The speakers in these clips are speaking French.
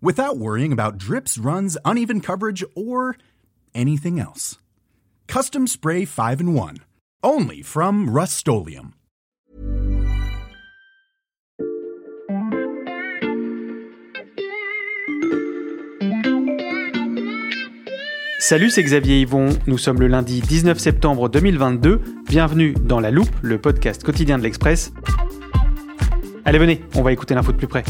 without worrying about drips, runs, uneven coverage, or anything else. Custom Spray 5 in 1. Only from Rust Salut, c'est Xavier Yvon. Nous sommes le lundi 19 septembre 2022. Bienvenue dans La Loupe, le podcast quotidien de l'Express. Allez, venez, on va écouter l'info de plus près.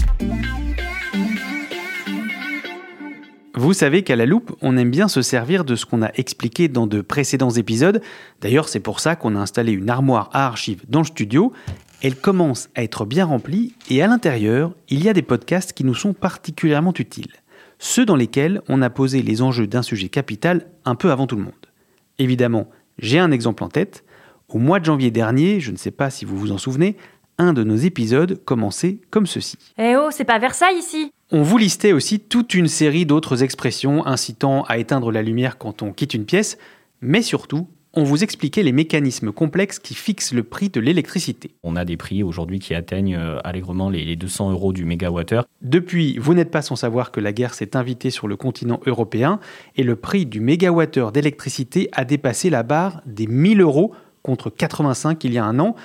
Vous savez qu'à la loupe, on aime bien se servir de ce qu'on a expliqué dans de précédents épisodes. D'ailleurs, c'est pour ça qu'on a installé une armoire à archives dans le studio. Elle commence à être bien remplie et à l'intérieur, il y a des podcasts qui nous sont particulièrement utiles. Ceux dans lesquels on a posé les enjeux d'un sujet capital un peu avant tout le monde. Évidemment, j'ai un exemple en tête. Au mois de janvier dernier, je ne sais pas si vous vous en souvenez, un de nos épisodes commençait comme ceci. Eh oh, c'est pas Versailles ici On vous listait aussi toute une série d'autres expressions incitant à éteindre la lumière quand on quitte une pièce, mais surtout, on vous expliquait les mécanismes complexes qui fixent le prix de l'électricité. On a des prix aujourd'hui qui atteignent euh, allègrement les 200 euros du mégawattheure. Depuis, vous n'êtes pas sans savoir que la guerre s'est invitée sur le continent européen et le prix du mégawattheure d'électricité a dépassé la barre des 1000 euros contre 85 il y a un an.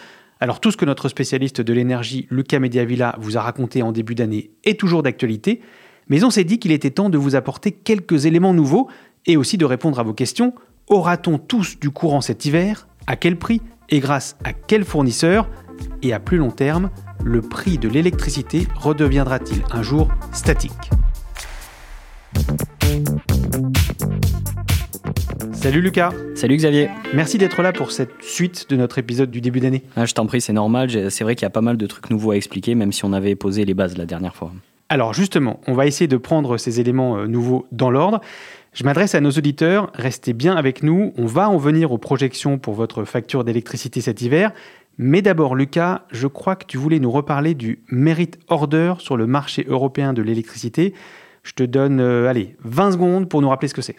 Alors tout ce que notre spécialiste de l'énergie, Lucas Mediavilla, vous a raconté en début d'année est toujours d'actualité, mais on s'est dit qu'il était temps de vous apporter quelques éléments nouveaux et aussi de répondre à vos questions. Aura-t-on tous du courant cet hiver? À quel prix? Et grâce à quel fournisseur? Et à plus long terme, le prix de l'électricité redeviendra-t-il un jour statique? Salut Lucas. Salut Xavier. Merci d'être là pour cette suite de notre épisode du début d'année. Ah, je t'en prie, c'est normal. C'est vrai qu'il y a pas mal de trucs nouveaux à expliquer, même si on avait posé les bases la dernière fois. Alors justement, on va essayer de prendre ces éléments euh, nouveaux dans l'ordre. Je m'adresse à nos auditeurs, restez bien avec nous, on va en venir aux projections pour votre facture d'électricité cet hiver. Mais d'abord Lucas, je crois que tu voulais nous reparler du Merit Order sur le marché européen de l'électricité. Je te donne, euh, allez, 20 secondes pour nous rappeler ce que c'est.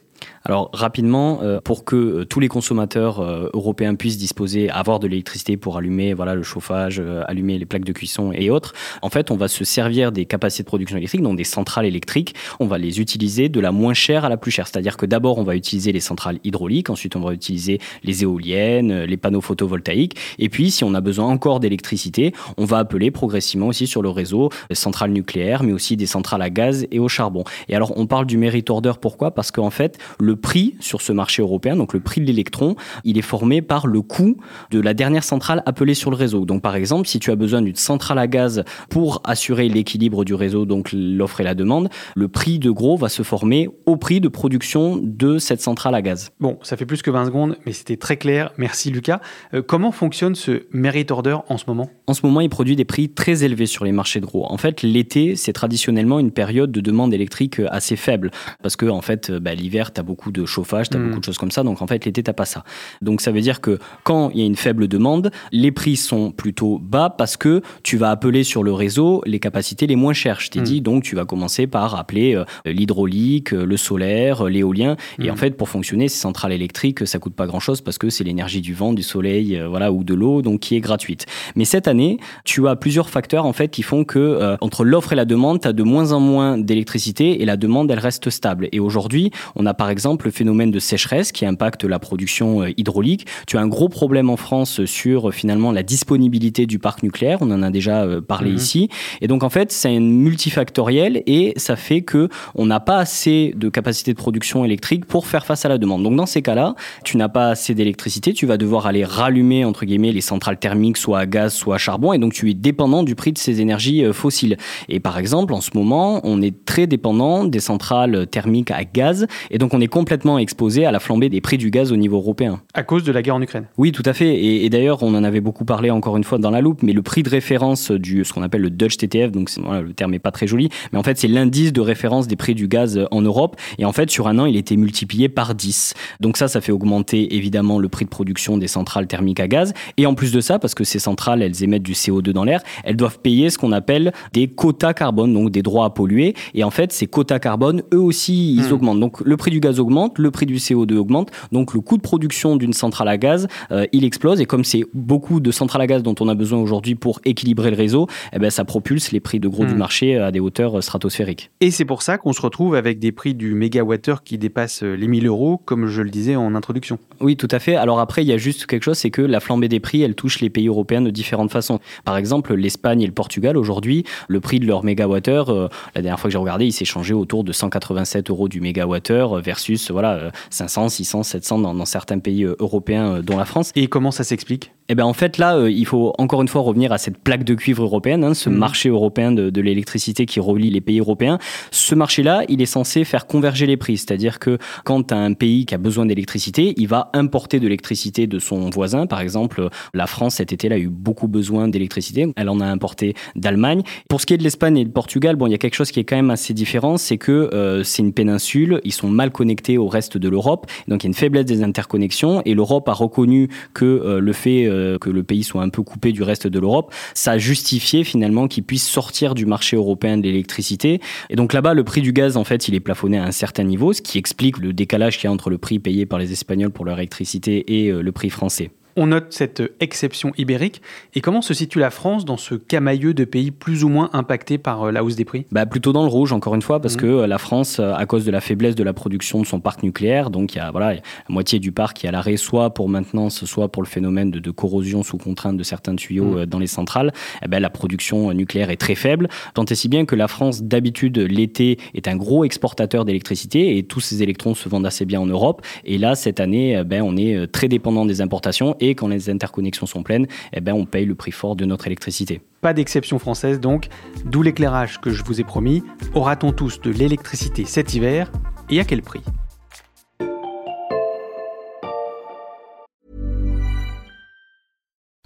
Alors rapidement, euh, pour que euh, tous les consommateurs euh, européens puissent disposer, avoir de l'électricité pour allumer voilà le chauffage, allumer les plaques de cuisson et autres, en fait, on va se servir des capacités de production électrique, donc des centrales électriques. On va les utiliser de la moins chère à la plus chère. C'est-à-dire que d'abord, on va utiliser les centrales hydrauliques, ensuite on va utiliser les éoliennes, les panneaux photovoltaïques, et puis si on a besoin encore d'électricité, on va appeler progressivement aussi sur le réseau des centrales nucléaires, mais aussi des centrales à gaz et au charbon. Et alors, on parle du merit order, pourquoi? Parce qu'en fait, le prix sur ce marché européen, donc le prix de l'électron, il est formé par le coût de la dernière centrale appelée sur le réseau. Donc par exemple, si tu as besoin d'une centrale à gaz pour assurer l'équilibre du réseau, donc l'offre et la demande, le prix de gros va se former au prix de production de cette centrale à gaz. Bon, ça fait plus que 20 secondes, mais c'était très clair. Merci Lucas. Euh, comment fonctionne ce merit order en ce moment? En ce moment, il produit des prix très élevés sur les marchés de gros. En fait, l'été, c'est traditionnellement une période de demande électrique assez faible parce que en fait, bah, l'hiver, tu as beaucoup de chauffage, tu as hmm. beaucoup de choses comme ça. Donc en fait, l'été, tu pas ça. Donc ça veut dire que quand il y a une faible demande, les prix sont plutôt bas parce que tu vas appeler sur le réseau les capacités les moins chères. Je t'ai hmm. dit, donc tu vas commencer par appeler euh, l'hydraulique, euh, le solaire, euh, l'éolien. Et en hmm. fait, pour fonctionner, ces centrales électriques, ça coûte pas grand-chose parce que c'est l'énergie du vent, du soleil, voilà, ou de l'eau, donc qui est gratuite. Mais cette année, tu as plusieurs facteurs en fait qui font que entre l'offre et la demande, tu as de moins en moins d'électricité d'électricité et la demande, elle reste stable. Et aujourd'hui, on a par exemple le phénomène de sécheresse qui impacte la production euh, hydraulique. Tu as un gros problème en France sur finalement la disponibilité du parc nucléaire. On en a déjà parlé mhm. ici. Et donc en fait, c'est multifactoriel et ça fait que on n'a pas assez de capacité de production électrique pour faire face à la demande. Donc dans ces cas-là, tu n'as pas assez d'électricité, tu vas devoir aller rallumer entre guillemets les centrales thermiques soit à gaz, soit à charbon et donc tu es dépendant du prix de ces énergies euh, fossiles. Et par exemple, en ce moment, on est très dépendant des centrales thermiques à gaz et donc on est complètement exposé à la flambée des prix du gaz au niveau européen. À cause de la guerre en Ukraine. Oui, tout à fait. Et, d'ailleurs, on en avait beaucoup parlé encore une fois dans la loupe, mais le prix de référence du ce qu'on appelle le Dutch TTF, donc voilà, le terme est pas très joli, mais en fait c'est l'indice de référence des prix du gaz en Europe. Et en fait, sur un an, il était multiplié par 10. Donc ça, ça fait augmenter évidemment le prix de production des centrales thermiques à gaz. Et en plus de ça, parce que ces centrales, elles émettent du CO2 dans l'air, elles doivent payer ce qu'on appelle des quotas carbone, donc des droits à polluer. Et en fait, ces quotas carbone, eux aussi, ils hmm. augmentent. Donc le prix du gaz augmente, le prix du CO2 augmente. Donc le coût de production d'une centrale à gaz, euh, il explose. Et comme c'est beaucoup de centrales à gaz dont on a besoin aujourd'hui pour équilibrer le réseau, eh ben, ça propulse les prix de gros du hmm. marché à des hauteurs stratosphériques. Et c'est pour ça qu'on se retrouve avec des prix du mégawattheure qui dépassent les 1000 euros, comme je le disais en introduction. Oui, tout à fait. Alors après, il y a juste quelque chose, c'est que la flambée des prix, elle touche les pays européens de différentes façons. Par exemple, l'Espagne et le Portugal, aujourd'hui, le prix de leur mégawattheure, euh, la dernière fois que j'ai regardé, il s'est changé autour de 187 euros du mégawattheure versus voilà, 500, 600, 700 dans, dans certains pays euh, européens, euh, dont la France. Et comment ça s'explique? Eh ben en fait là, euh, il faut encore une fois revenir à cette plaque de cuivre européenne, hein, ce mhm. marché européen de, de l'électricité qui relie les pays européens. Ce marché-là, il est censé faire converger les prix, c'est-à-dire que quand un pays qui a besoin d'électricité, il va importer de l'électricité de son voisin. Par exemple, la France cet été-là a eu beaucoup besoin d'électricité, elle en a importé d'Allemagne. Pour ce qui est de l'Espagne et du Portugal, bon, il y a quelque chose qui est quand même assez différent, c'est que euh, c'est une péninsule, ils sont mal connectés au reste de l'Europe, donc il y a une faiblesse des interconnexions et l'Europe a reconnu que euh, le fait euh, que le pays soit un peu coupé du reste de l'Europe, ça a justifié finalement qu'il puisse sortir du marché européen de l'électricité. Et donc là-bas, le prix du gaz, en fait, il est plafonné à un certain niveau, ce qui explique le décalage qu'il y a entre le prix payé par les Espagnols pour leur électricité et euh, le prix français. On note cette exception ibérique. Et comment se situe la France dans ce camailleux de pays plus ou moins impactés par euh, la hausse des prix? Bah, Plutôt dans le rouge, encore une fois, parce mmh. que euh, la France, euh, à cause de la faiblesse de la production de son parc nucléaire, donc il y a voilà, la moitié du parc qui est à l'arrêt, soit pour maintenance, soit pour le phénomène de, corrosion sous contrainte de certains tuyaux mmh. dans les centrales, eh ben, la production nucléaire est très faible. Tant et si bien que la France, d'habitude, l'été, est un gros exportateur d'électricité et tous ces électrons se vendent assez bien en Europe. Et là, cette année, ben, on est très dépendant des importations et quand les interconnexions sont pleines, eh ben, on paye le prix fort de notre électricité. Pas d'exception française donc, d'où l'éclairage que je vous ai promis. Aura-t-on tous de l'électricité cet hiver et à quel prix?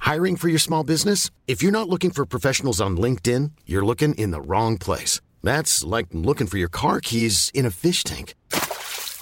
Hiring for your small business? If you're not looking for professionals on LinkedIn, you're looking in the wrong place. That's like looking for your car keys in a fish tank.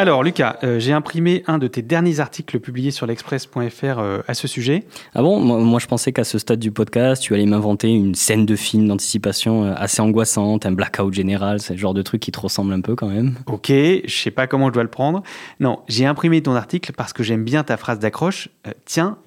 Alors Lucas, euh, j'ai imprimé un de tes derniers articles publiés sur l'express.fr euh, à ce sujet. Ah bon? Moi je pensais qu'à ce stade du podcast, tu allais m'inventer une scène de film d'anticipation euh, assez angoissante, un blackout général, c'est le genre de truc qui te ressemble un peu quand même. Ok, je sais pas comment je dois le prendre. Non, j'ai imprimé ton article parce que j'aime bien ta phrase d'accroche. tiens,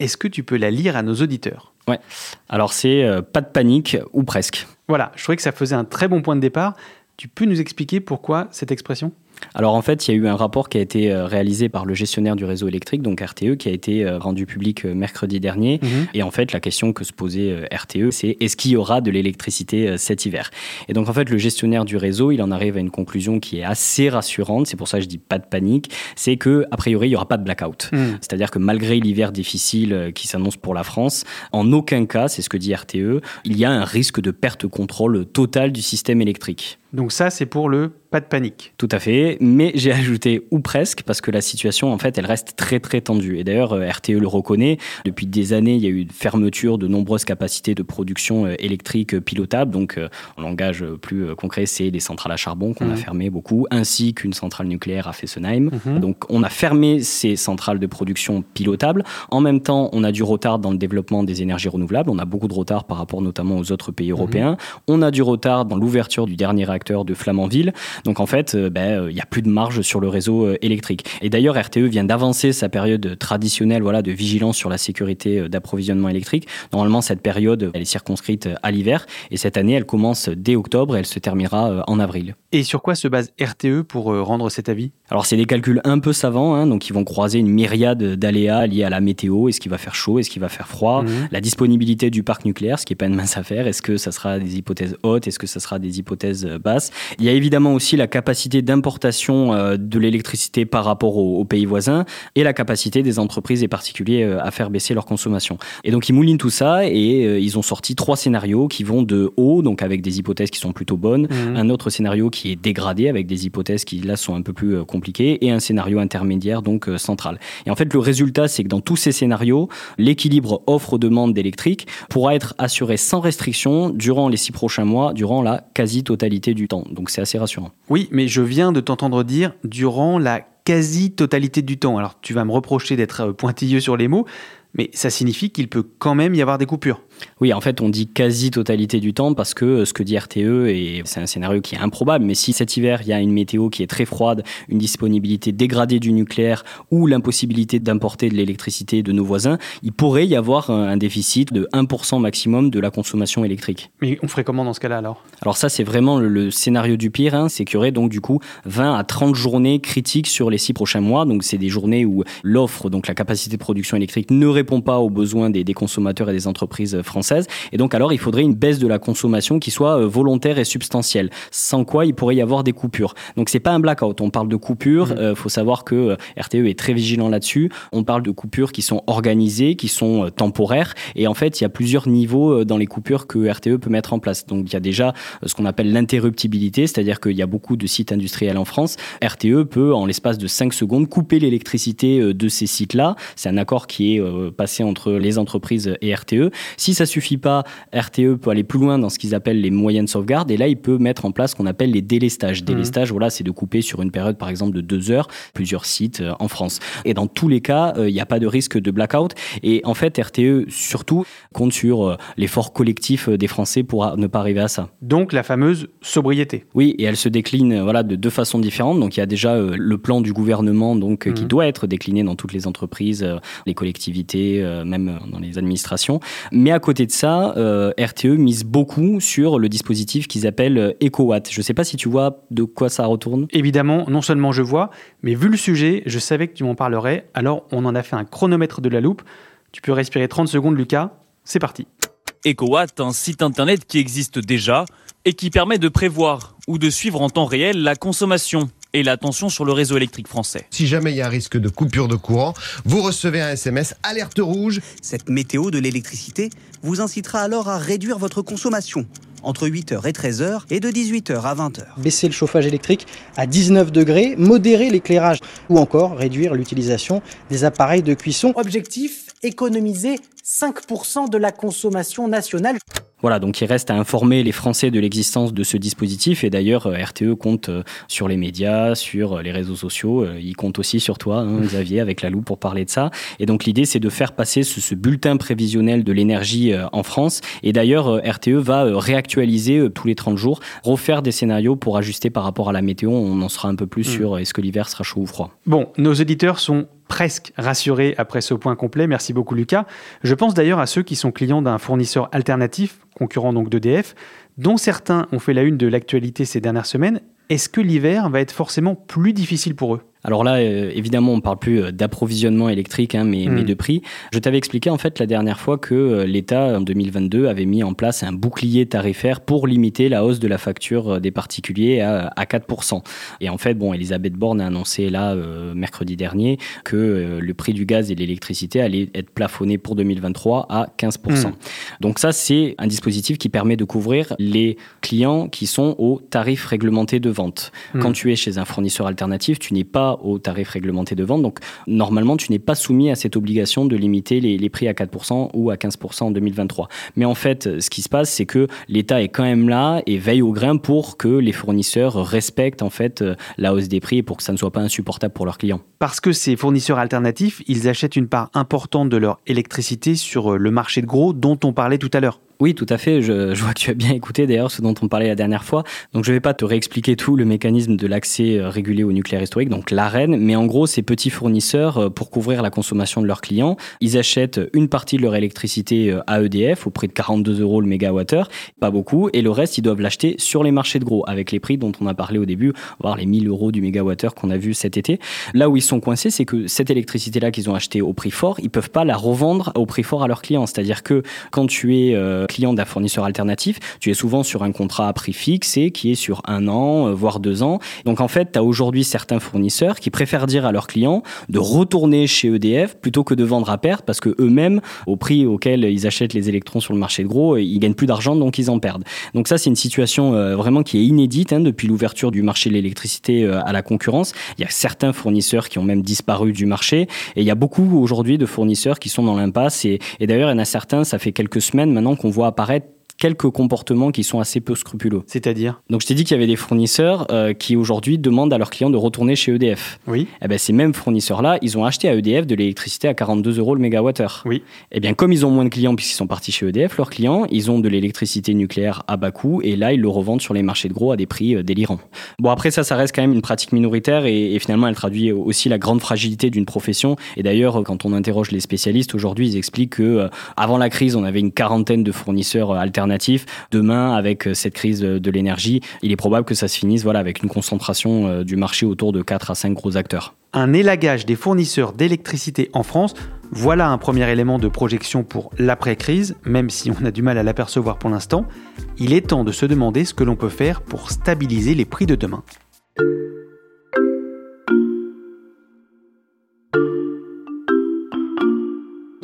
est-ce que tu peux la lire à nos auditeurs? Ouais, alors c'est pas de panique ou presque. Voilà, je trouvais que ça faisait un très bon point de départ. Tu peux nous expliquer pourquoi cette expression? Alors en fait, il y a eu un rapport qui a été euh, réalisé par le gestionnaire du réseau électrique, donc RTE, qui a été euh, rendu public euh, mercredi dernier. Mhm. Et en fait, la question que se posait RTE, c'est est-ce qu'il y aura de l'électricité cet hiver? Et donc en fait, le gestionnaire du réseau, il en arrive à une conclusion qui est assez rassurante. C'est pour ça que je dis pas de panique. C'est que a priori, il y aura pas de blackout. Mhm. C'est-à-dire que malgré l'hiver difficile qui s'annonce pour la France, en aucun cas, c'est ce que dit RTE, il y a un risque de perte de contrôle total du système électrique. Donc ça, c'est pour le pas de panique. Tout à fait, mais j'ai ajouté ou presque parce que la situation en fait elle reste très très tendue et d'ailleurs euh, RTE le reconnaît. Depuis des années, il y a eu une fermeture de nombreuses capacités de production euh, électrique euh, pilotable. Donc en langage plus concret, c'est les centrales à charbon qu'on a mmh. fermées beaucoup, ainsi qu'une centrale nucléaire à Fessenheim. Mmh. Donc on a fermé ces centrales de production pilotables. En même temps, on a du retard dans le développement des énergies renouvelables. On a beaucoup de retard par rapport notamment aux autres pays mmh. européens. On a du retard dans l'ouverture du dernier réacteur de Flamanville. Donc en fait, euh, ben, euh, il n'y a plus de marge sur le réseau euh, électrique. Et d'ailleurs, RTE vient d'avancer sa période traditionnelle voilà, de vigilance sur la sécurité d'approvisionnement électrique. Normalement, cette période, elle est circonscrite à l'hiver. Et cette année, elle commence dès octobre et elle se terminera en avril. Et sur quoi se base RTE pour rendre cet avis? Alors, c'est des calculs un peu savants. Hein, donc, ils vont croiser une myriade d'aléas liés à la météo. Est-ce qu'il va faire chaud? Est-ce qu'il va faire froid? Mmh. La disponibilité du parc nucléaire, ce qui n'est pas une mince affaire. Est-ce que ça sera des hypothèses hautes? Est-ce que ça sera des hypothèses basses? Il y a évidemment aussi la capacité d'importation euh, de l'électricité par rapport aux, pays voisins et la capacité des entreprises et particuliers euh, à faire baisser leur consommation. Et donc ils moulinent tout ça et euh, ils ont sorti trois scénarios qui vont de haut, donc avec des hypothèses qui sont plutôt bonnes, mmh. un autre scénario qui est dégradé avec des hypothèses qui là sont un peu plus compliquées et un scénario intermédiaire donc central. Et en fait le résultat c'est que dans tous ces scénarios, l'équilibre offre-demande d'électrique pourra être assuré sans restriction durant les six prochains mois, durant la quasi-totalité Donc c'est assez rassurant. Oui, mais je viens de t'entendre dire durant la quasi-totalité du temps. Alors tu vas me reprocher d'être euh, pointilleux sur les mots, mais ça signifie qu'il peut quand même y avoir des coupures. Oui, en fait, on dit quasi-totalité du temps parce que euh, ce que dit RTE, et c'est un scénario qui est improbable, mais si cet hiver, il y a une météo qui est très froide, une disponibilité dégradée du nucléaire ou l'impossibilité d'importer de l'électricité de nos voisins, il pourrait y avoir un déficit de 1% maximum de la consommation électrique. Mais on ferait comment dans ce cas-là alors? Alors ça, c'est vraiment le, scénario du pire, hein, c'est qu'il y aurait donc du coup 20 à 30 journées critiques sur les six prochains mois, donc c'est des journées où l'offre, donc la capacité de production électrique, ne répond pas aux besoins des, des consommateurs et des entreprises française. Et donc alors il faudrait une baisse de la consommation qui soit euh, volontaire et substantielle, sans quoi il pourrait y avoir des coupures. Donc c'est pas un blackout, on parle de coupures. Il mmh. euh, faut savoir que euh, RTE est très vigilant là-dessus. On parle de coupures qui sont organisées, qui sont temporaires. Et en fait il y a plusieurs niveaux dans les coupures que RTE peut mettre en place. Donc il y a déjà ce qu'on appelle l'interruptibilité, c'est-à-dire qu'il y a beaucoup de sites industriels en France. RTE peut en l'espace de 5 secondes couper l'électricité de ces sites-là. C'est un accord qui est passé entre les entreprises et RTE. Si ça suffit pas, RTE peut aller plus loin dans ce qu'ils appellent les moyennes sauvegardes. Et là, il peut mettre en place ce qu'on appelle les délestages. Mmh. Délestages, voilà, c'est de couper sur une période, par exemple, de deux heures, plusieurs sites euh, en France. Et dans tous les cas, euh, il n'y a pas de risque de blackout. Et en fait, RTE, surtout, compte sur euh, l'effort collectif des Français pour ne pas arriver à ça. Donc, la fameuse sobriété. Oui, et elle se décline voilà, de deux façons différentes. Donc, il y a déjà le plan du gouvernement donc, qui mmh. doit être décliné dans toutes les entreprises, les collectivités, même dans les administrations. Mais à côté de ça, euh, RTE mise beaucoup sur le dispositif qu'ils appellent euh, EcoWatt. Je ne sais pas si tu vois de quoi ça retourne. Évidemment, non seulement je vois, mais vu le sujet, je savais que tu m'en parlerais, alors on en a fait un chronomètre de la loupe. Tu peux respirer 30 secondes, Lucas. C'est parti. EcoWatt, un site internet qui existe déjà et qui permet de prévoir ou de suivre en temps réel la consommation et la tension sur le réseau électrique français. Si jamais il y a un risque de coupure de courant, vous recevez un SMS alerte rouge. Cette météo de l'électricité vous incitera alors à réduire votre consommation entre 8h et 13h et de 18h à 20h. Baisser le chauffage électrique à 19 degrés, modérer l'éclairage ou encore réduire l'utilisation des appareils de cuisson. Objectif, économiser 5% de la consommation nationale. Voilà, donc il reste à informer les Français de l'existence de ce dispositif. Et d'ailleurs, euh, RTE compte euh, sur les médias, sur euh, les réseaux sociaux. Il compte aussi sur toi, hein, Xavier, avec la loupe pour parler de ça. Et donc l'idée, c'est de faire passer ce, bulletin prévisionnel de l'énergie en France. Et d'ailleurs, RTE va réactualiser tous les 30 jours, refaire des scénarios pour ajuster par rapport à la météo. On en sera un peu plus hmm. sur est-ce que l'hiver sera chaud ou froid. Bon, nos éditeurs sont presque rassuré après ce point complet. Merci beaucoup Lucas. Je pense d'ailleurs à ceux qui sont clients d'un fournisseur alternatif, concurrent donc d'EDF, dont certains ont fait la une de l'actualité ces dernières semaines. Est-ce que l'hiver va être forcément plus difficile pour eux? Alors là, euh, évidemment, on ne parle plus euh, d'approvisionnement électrique, hein, mais, Mm. mais de prix. Je t'avais expliqué en fait la dernière fois que euh, l'État, en 2022, avait mis en place un bouclier tarifaire pour limiter la hausse de la facture des particuliers à, à 4%. Et en fait, bon, Elisabeth Borne a annoncé là, euh, mercredi dernier, que euh, le prix du gaz et de l'électricité allait être plafonné pour 2023 à 15%. Mm. Donc ça, c'est un dispositif qui permet de couvrir les clients qui sont au tarif réglementé de vente. Mm. Quand tu es chez un fournisseur alternatif, tu n'es pas au tarif réglementé de vente. Donc normalement, tu n'es pas soumis à cette obligation de limiter les, les prix à 4% ou à 15% en 2023. Mais en fait, ce qui se passe, c'est que l'État est quand même là et veille au grain pour que les fournisseurs respectent en fait euh, la hausse des prix et pour que ça ne soit pas insupportable pour leurs clients. Parce que ces fournisseurs alternatifs, ils achètent une part importante de leur électricité sur euh, le marché de gros dont on parlait tout à l'heure. Oui, tout à fait. Je, je vois que tu as bien écouté d'ailleurs ce dont on parlait la dernière fois. Donc je ne vais pas te réexpliquer tout le mécanisme de l'accès euh, régulé au nucléaire historique, donc l'AREN, mais en gros, ces petits fournisseurs, euh, pour couvrir la consommation de leurs clients, ils achètent une partie de leur électricité euh, à EDF au prix de 42 euros le mégawattheure, pas beaucoup, et le reste, ils doivent l'acheter sur les marchés de gros, avec les prix dont on a parlé au début, voire les 1000 euros du mégawattheure qu'on a vu cet été. Là où ils sont coincés, c'est que cette électricité-là qu'ils ont achetée au prix fort, ils peuvent pas la revendre au prix fort à leurs clients. C'est-à-dire que quand tu es euh, client d'un fournisseur alternatif, tu es souvent sur un contrat à prix fixe et qui est sur un an, euh, voire deux ans. Donc en fait, tu as aujourd'hui certains fournisseurs qui préfèrent dire à leurs clients de retourner chez EDF plutôt que de vendre à perte parce que eux-mêmes, au prix auquel ils achètent les électrons sur le marché de gros, ils gagnent plus d'argent donc ils en perdent. Donc ça, c'est une situation euh, vraiment qui est inédite hein, depuis l'ouverture du marché de l'électricité euh, à la concurrence. Il y a certains fournisseurs qui ont même disparu du marché et il y a beaucoup aujourd'hui de fournisseurs qui sont dans l'impasse et, et d'ailleurs, il y en a certains, ça fait quelques semaines maintenant qu'on apparaître quelques comportements qui sont assez peu scrupuleux. C'est-à-dire Donc je t'ai dit qu'il y avait des fournisseurs euh, qui aujourd'hui demandent à leurs clients de retourner chez EDF. Oui. Eh ben, ces mêmes fournisseurs-là, ils ont acheté à EDF de l'électricité à 42 euros le mégawattheure. Oui. Eh bien, comme ils ont moins de clients puisqu'ils sont partis chez EDF, leurs clients, ils ont de l'électricité nucléaire à bas coût et là, ils le revendent sur les marchés de gros à des prix euh, délirants. Bon, après ça, ça reste quand même une pratique minoritaire et, et finalement, elle traduit aussi la grande fragilité d'une profession. Et d'ailleurs, quand on interroge les spécialistes aujourd'hui, ils expliquent que euh, avant la crise, on avait une quarantaine de fournisseurs euh, Demain, avec euh, cette crise euh, de l'énergie, il est probable que ça se finisse voilà, avec une concentration euh, du marché autour de 4 à 5 gros acteurs. Un élagage des fournisseurs d'électricité en France, voilà un premier élément de projection pour l'après-crise, même si on a du mal à l'apercevoir pour l'instant. Il est temps de se demander ce que l'on peut faire pour stabiliser les prix de demain.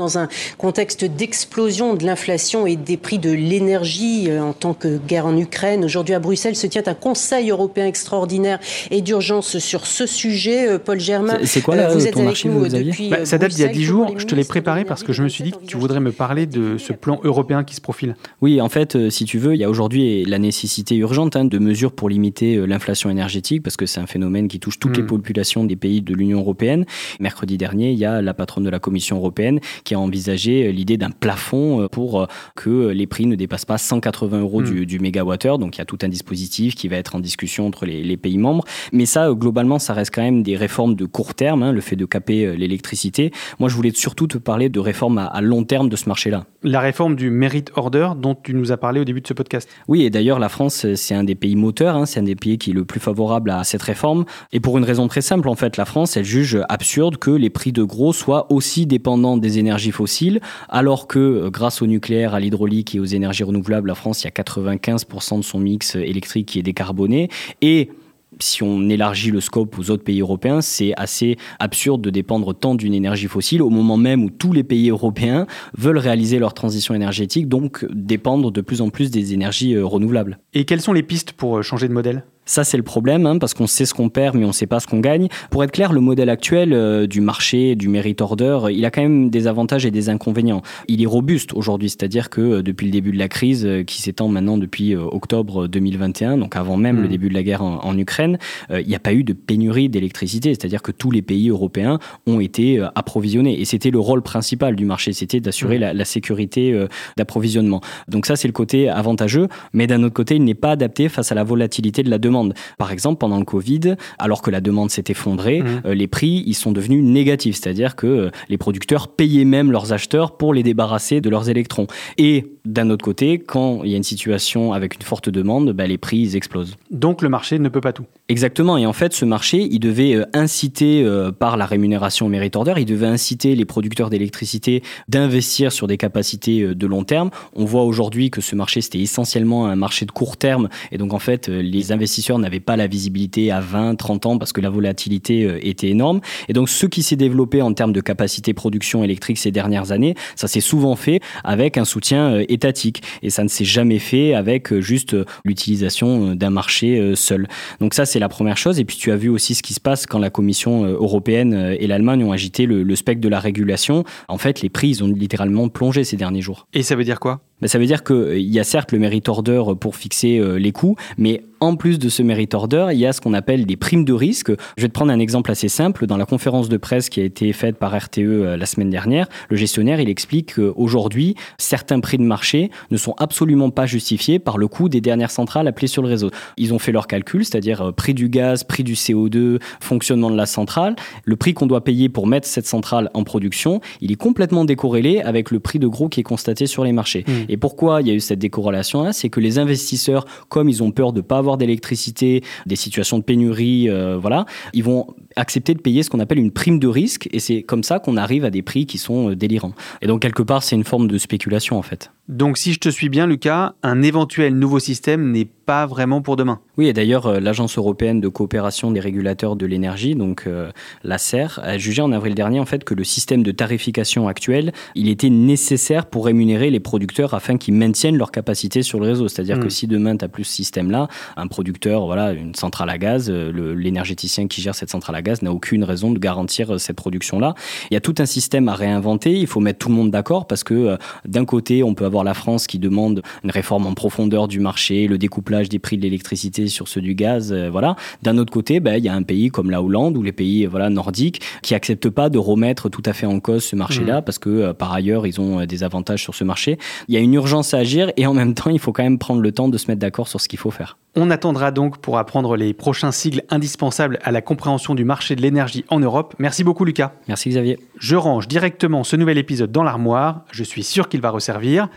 Dans un contexte d'explosion de l'inflation et des prix de l'énergie euh, en tant que guerre en Ukraine, aujourd'hui à Bruxelles se tient un Conseil européen extraordinaire et d'urgence sur ce sujet. Euh, Paul Germain, C'est- c'est quoi, là, euh, vous ton êtes avec nous depuis Bah, ça date d'il y a Bruxelles. 10 Comment jours, je te l'ai préparé parce que je me suis dit que tu voudrais me parler de ce plan européen qui se profile. Oui, en fait, si tu veux, il y a aujourd'hui la nécessité urgente hein, de mesures pour limiter l'inflation énergétique, parce que c'est un phénomène qui touche toutes Mm. les populations des pays de l'Union européenne. Mercredi dernier, il y a la patronne de la Commission européenne qui a envisagé euh, l'idée d'un plafond euh, pour euh, que les prix ne dépassent pas 180 euros du, du mégawattheure. Donc il y a tout un dispositif qui va être en discussion entre les, les pays membres. Mais ça, globalement, ça reste quand même des réformes de court terme, hein, le fait de caper l'électricité. Moi, je voulais surtout te parler de réformes à- à long terme de ce marché-là. La réforme du Merit Order dont tu nous as parlé au début de ce podcast. Oui, et d'ailleurs, la France, c'est un des pays moteurs, hein, c'est un des pays qui est le plus favorable à cette réforme. Et pour une raison très simple, en fait, la France, elle juge absurde que les prix de gros soient aussi dépendants des énergies fossiles, alors que euh, grâce au nucléaire, à l'hydraulique et aux énergies renouvelables, la France, il y a 95% de son mix euh, électrique qui est décarboné. Et si on élargit le scope aux autres pays européens, c'est assez absurde de dépendre tant d'une énergie fossile au moment même où tous les pays européens veulent réaliser leur transition énergétique, donc dépendre de plus en plus des énergies euh, renouvelables. Et quelles sont les pistes pour changer de modèle? Ça, c'est le problème, hein, parce qu'on sait ce qu'on perd, mais on ne sait pas ce qu'on gagne. Pour être clair, le modèle actuel euh, du marché, du merit order, euh, il a quand même des avantages et des inconvénients. Il est robuste aujourd'hui, c'est-à-dire que euh, depuis le début de la crise, euh, qui s'étend maintenant depuis octobre 2021, donc avant même le début de la guerre en, en Ukraine, il n'y a pas eu de pénurie d'électricité, c'est-à-dire que tous les pays européens ont été approvisionnés. Et c'était le rôle principal du marché, c'était d'assurer Mhm. la, la sécurité d'approvisionnement. Donc ça, c'est le côté avantageux, mais d'un autre côté, il n'est pas adapté face à la volatilité de la demande. Par exemple, pendant le Covid, alors que la demande s'est effondrée, Mhm. euh, les prix, ils sont devenus négatifs, c'est-à-dire que euh, les producteurs payaient même leurs acheteurs pour les débarrasser de leurs électrons. Et d'un autre côté, quand il y a une situation avec une forte demande, bah, les prix, ils explosent. Donc le marché ne peut pas tout. Exactement. Et en fait, ce marché, il devait euh, inciter, euh, par la rémunération mérite order, il devait inciter les producteurs d'électricité d'investir sur des capacités euh, de long terme. On voit aujourd'hui que ce marché, c'était essentiellement un marché de court terme. Et donc, en fait, les investisseurs n'avaient pas la visibilité à 20, 30 ans parce que la volatilité était énorme. Et donc, ce qui s'est développé en termes de capacité production électrique ces dernières années, ça s'est souvent fait avec un soutien étatique. Et ça ne s'est jamais fait avec juste l'utilisation d'un marché seul. Donc ça, c'est la première chose. Et puis tu as vu aussi ce qui se passe quand la Commission euh, européenne euh, et l'Allemagne ont agité le, le spectre de la régulation. En fait, les prix, ils ont littéralement plongé ces derniers jours. Et ça veut dire quoi? Ben, ça veut dire qu'il euh, y a certes le merit order pour fixer les coûts, mais en plus de ce merit order, il y a ce qu'on appelle des primes de risque. Je vais te prendre un exemple assez simple. Dans la conférence de presse qui a été faite par RTE la semaine dernière, le gestionnaire, il explique qu'aujourd'hui, certains prix de marché ne sont absolument pas justifiés par le coût des dernières centrales appelées sur le réseau. Ils ont fait leur calcul, c'est-à-dire prix du gaz, prix du CO2, fonctionnement de la centrale, le prix qu'on doit payer pour mettre cette centrale en production, il est complètement décorrélé avec le prix de gros qui est constaté sur les marchés. Mmh. Et pourquoi il y a eu cette décorrélation-là C'est que les investisseurs, comme ils ont peur de ne pas avoir d'électricité, des situations de pénurie, euh, voilà, ils vont accepter de payer ce qu'on appelle une prime de risque, et c'est comme ça qu'on arrive à des prix qui sont euh, délirants. Et donc quelque part, c'est une forme de spéculation en fait. Donc si je te suis bien, Lucas, un éventuel nouveau système n'est pas vraiment pour demain. Oui, et d'ailleurs, euh, l'Agence européenne de coopération des régulateurs de l'énergie, donc euh, l'ACER, a jugé en avril dernier en fait que le système de tarification actuel, il était nécessaire pour rémunérer les producteurs afin qu'ils maintiennent leur capacité sur le réseau. C'est-à-dire que hmm. si demain tu as plus ce système-là, un producteur, voilà, une centrale à gaz, l'énergéticien qui gère cette centrale à gaz n'a aucune raison de garantir euh, cette production-là. Il y a tout un système à réinventer. Il faut mettre tout le monde d'accord parce que euh, d'un côté, on peut avoir la France qui demande une réforme en profondeur du marché, le découplage des prix de l'électricité sur ceux du gaz, euh, voilà. D'un autre côté, ben, il y a un pays comme la Hollande ou les pays voilà nordiques qui acceptent pas de remettre tout à fait en cause ce marché-là mmh. parce que par ailleurs, ils ont des avantages sur ce marché. Il y a une urgence à agir et en même temps, il faut quand même prendre le temps de se mettre d'accord sur ce qu'il faut faire. On attendra donc pour apprendre les prochains sigles indispensables à la compréhension du marché de l'énergie en Europe. Merci beaucoup Lucas. Merci Xavier. Je range directement ce nouvel épisode dans l'armoire, je suis sûr qu'il va resservir.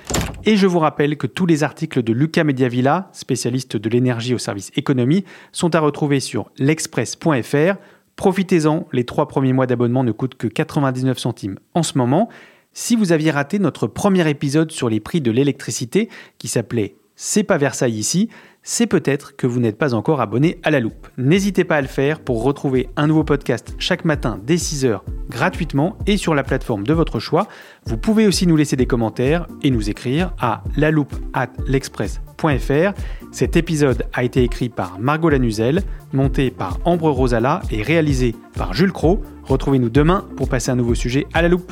Et je vous rappelle que tous les articles de Lucas Mediavilla, spécialiste de l'énergie au service économie, sont à retrouver sur l'express.fr. Profitez-en, les trois premiers mois d'abonnement ne coûtent que 99 centimes en ce moment. Si vous aviez raté notre premier épisode sur les prix de l'électricité, qui s'appelait C'est pas Versailles ici, c'est peut-être que vous n'êtes pas encore abonné à la loupe. N'hésitez pas à le faire pour retrouver un nouveau podcast chaque matin dès 6h gratuitement et sur la plateforme de votre choix. Vous pouvez aussi nous laisser des commentaires et nous écrire à la loupe at l'express.fr. Cet épisode a été écrit par Margot Lanuzel, monté par Ambre Rosala et réalisé par Jules Cro. Retrouvez-nous demain pour passer un nouveau sujet à la loupe.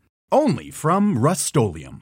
only from Rustolium.